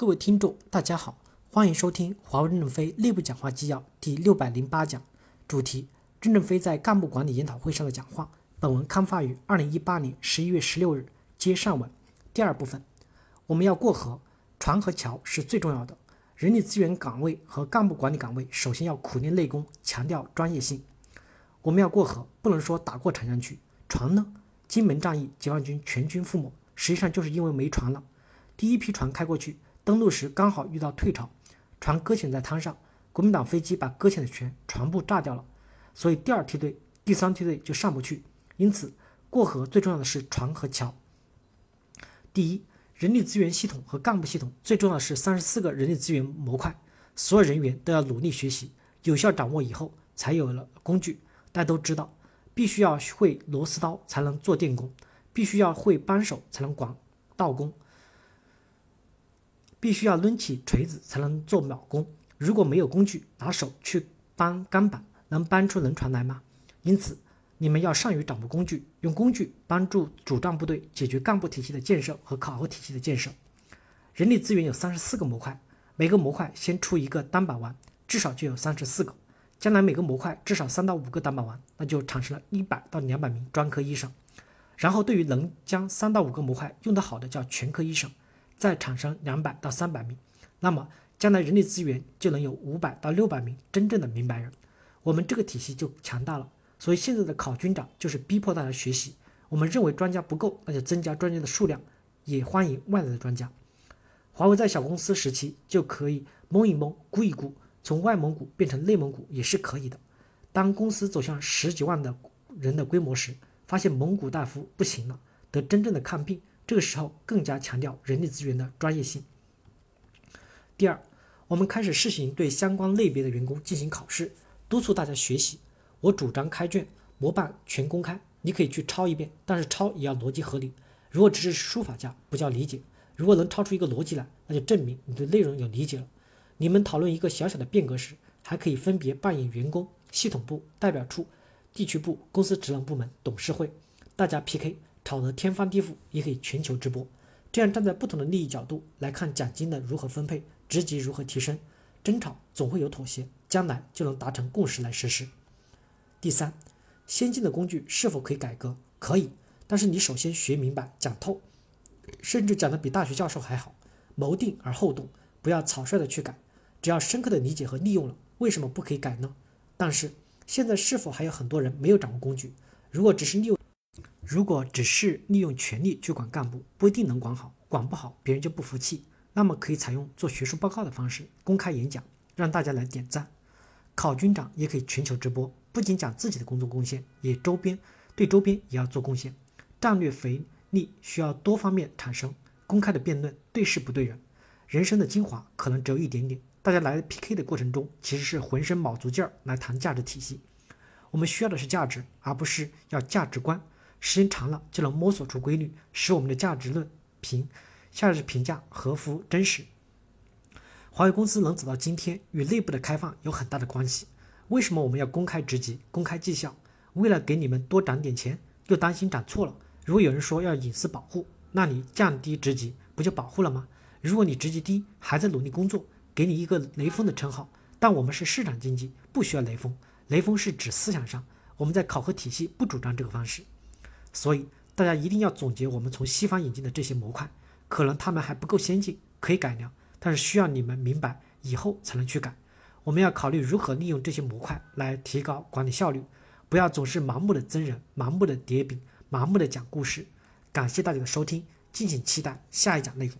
各位听众，大家好，欢迎收听华为任正非内部讲话纪要第六百零八讲，主题：任正非在干部管理研讨会上的讲话。本文刊发于二零一八年十一月十六日，接上文。第二部分，我们要过河，船和桥是最重要的。人力资源岗位和干部管理岗位，首先要苦练内功，强调专业性。我们要过河，不能说打过长江去。船呢？金门战役，解放军全军覆没，实际上就是因为没船了。第一批船开过去。登陆时刚好遇到退潮，船搁浅在滩上，国民党飞机把搁浅的船全部炸掉了，所以第二梯队、第三梯队就上不去。因此，过河最重要的是船和桥。第一，人力资源系统和干部系统最重要的是三十四个人力资源模块，所有人员都要努力学习，有效掌握以后，才有了工具。大家都知道，必须要会螺丝刀才能做电工，必须要会扳手才能管道工。必须要抡起锤子才能做铆工，如果没有工具，拿手去搬钢板，能搬出轮船来吗？因此，你们要善于掌握工具，用工具帮助主战部队解决干部体系的建设和考核体系的建设。人力资源有三十四个模块，每个模块先出一个单板丸，至少就有三十四个。将来每个模块至少三到五个单板丸，那就产生了一百到两百名专科医生。然后，对于能将三到五个模块用得好的，叫全科医生。再产生两百到三百名，那么将来人力资源就能有五百到六百名真正的明白人，我们这个体系就强大了。所以现在的考军长就是逼迫大家学习。我们认为专家不够，那就增加专家的数量，也欢迎外来的专家。华为在小公司时期就可以蒙一蒙、估一估，从外蒙古变成内蒙古也是可以的。当公司走向十几万的人的规模时，发现蒙古大夫不行了，得真正的看病。这个时候更加强调人力资源的专业性。第二，我们开始试行对相关类别的员工进行考试，督促大家学习。我主张开卷，模板全公开，你可以去抄一遍，但是抄也要逻辑合理。如果只是书法家，不叫理解；如果能抄出一个逻辑来，那就证明你对内容有理解了。你们讨论一个小小的变革时，还可以分别扮演员工、系统部、代表处、地区部、公司职能部门、董事会，大家 PK。吵得天翻地覆，也可以全球直播。这样站在不同的利益角度来看奖金的如何分配，职级如何提升，争吵总会有妥协，将来就能达成共识来实施。第三，先进的工具是否可以改革？可以，但是你首先学明白、讲透，甚至讲得比大学教授还好，谋定而后动，不要草率的去改。只要深刻的理解和利用了，为什么不可以改呢？但是现在是否还有很多人没有掌握工具？如果只是利用。如果只是利用权力去管干部，不一定能管好，管不好别人就不服气。那么可以采用做学术报告的方式，公开演讲，让大家来点赞。考军长也可以全球直播，不仅讲自己的工作贡献，也周边对周边也要做贡献。战略肥力需要多方面产生，公开的辩论，对事不对人。人生的精华可能只有一点点，大家来 PK 的过程中，其实是浑身卯足劲儿来谈价值体系。我们需要的是价值，而不是要价值观。时间长了，就能摸索出规律，使我们的价值论评价值评价合乎真实。华为公司能走到今天，与内部的开放有很大的关系。为什么我们要公开职级、公开绩效？为了给你们多涨点钱，又担心涨错了。如果有人说要隐私保护，那你降低职级不就保护了吗？如果你职级低，还在努力工作，给你一个雷锋的称号。但我们是市场经济，不需要雷锋。雷锋是指思想上，我们在考核体系不主张这个方式。所以大家一定要总结我们从西方引进的这些模块，可能他们还不够先进，可以改良，但是需要你们明白以后才能去改。我们要考虑如何利用这些模块来提高管理效率，不要总是盲目的增人、盲目的叠饼、盲目的讲故事。感谢大家的收听，敬请期待下一讲内容。